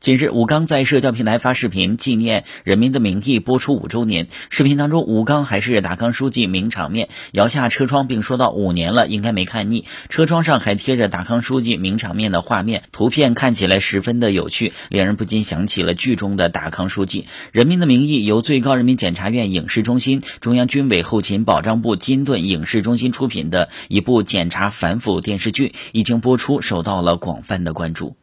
近日，武刚在社交平台发视频纪念《人民的名义》播出五周年。视频当中，武刚还是达康书记名场面，摇下车窗并说到：“五年了，应该没看腻。”车窗上还贴着达康书记名场面的画面，图片看起来十分的有趣，令人不禁想起了剧中的达康书记。《人民的名义》由最高人民检察院影视中心、中央军委后勤保障部金盾影视中心出品的一部检察反腐电视剧，一经播出，受到了广泛的关注。